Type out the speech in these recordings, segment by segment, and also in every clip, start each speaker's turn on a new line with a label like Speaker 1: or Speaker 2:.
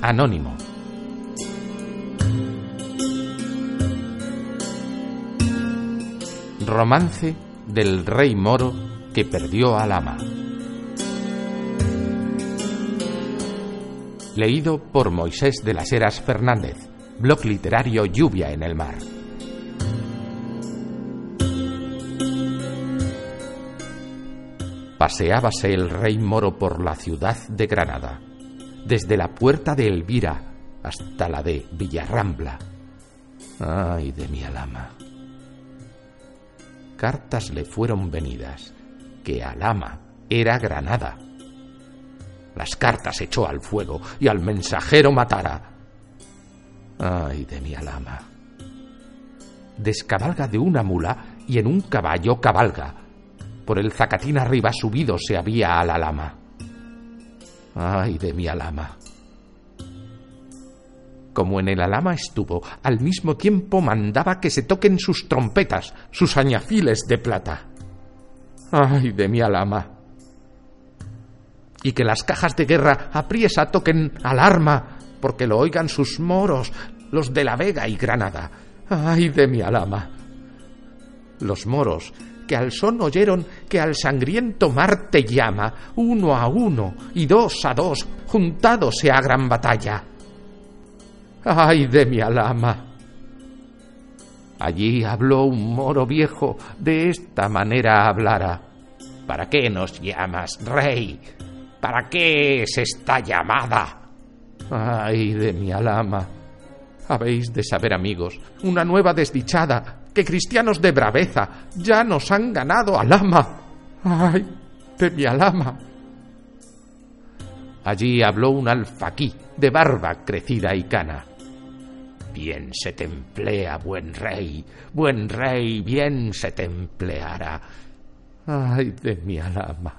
Speaker 1: Anónimo. Romance del rey moro que perdió al ama. Leído por Moisés de las Heras Fernández, blog literario Lluvia en el Mar. Paseábase el rey moro por la ciudad de Granada, desde la puerta de Elvira hasta la de Villarrambla. Ay de mi alama. Cartas le fueron venidas, que alama era Granada. Las cartas echó al fuego y al mensajero matara. Ay de mi alama. Descabalga de una mula y en un caballo cabalga por el zacatín arriba subido se había a la lama. Ay de mi alama. Como en el alama estuvo, al mismo tiempo mandaba que se toquen sus trompetas, sus añafiles de plata. Ay de mi alama. Y que las cajas de guerra apriesa toquen alarma, porque lo oigan sus moros, los de la Vega y Granada. Ay de mi alama. Los moros que al son oyeron que al sangriento Marte llama, uno a uno y dos a dos, juntándose a gran batalla. ¡Ay de mi alama! Allí habló un moro viejo, de esta manera hablara. ¿Para qué nos llamas, rey? ¿Para qué es esta llamada? ¡Ay de mi alama! Habéis de saber, amigos, una nueva desdichada, que cristianos de braveza ya nos han ganado al ama. ¡Ay, de mi alama! Allí habló un alfaquí de barba crecida y cana. Bien se te emplea, buen rey, buen rey, bien se te empleará. ¡Ay, de mi alama!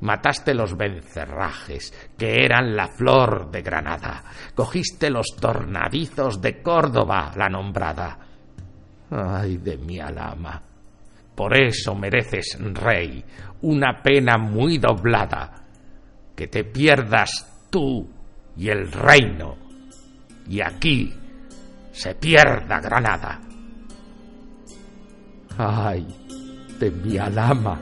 Speaker 1: Mataste los vencerrajes, que eran la flor de Granada. Cogiste los tornadizos de Córdoba, la nombrada. Ay de mi alama. Por eso mereces, rey, una pena muy doblada, que te pierdas tú y el reino, y aquí se pierda Granada. Ay de mi alama.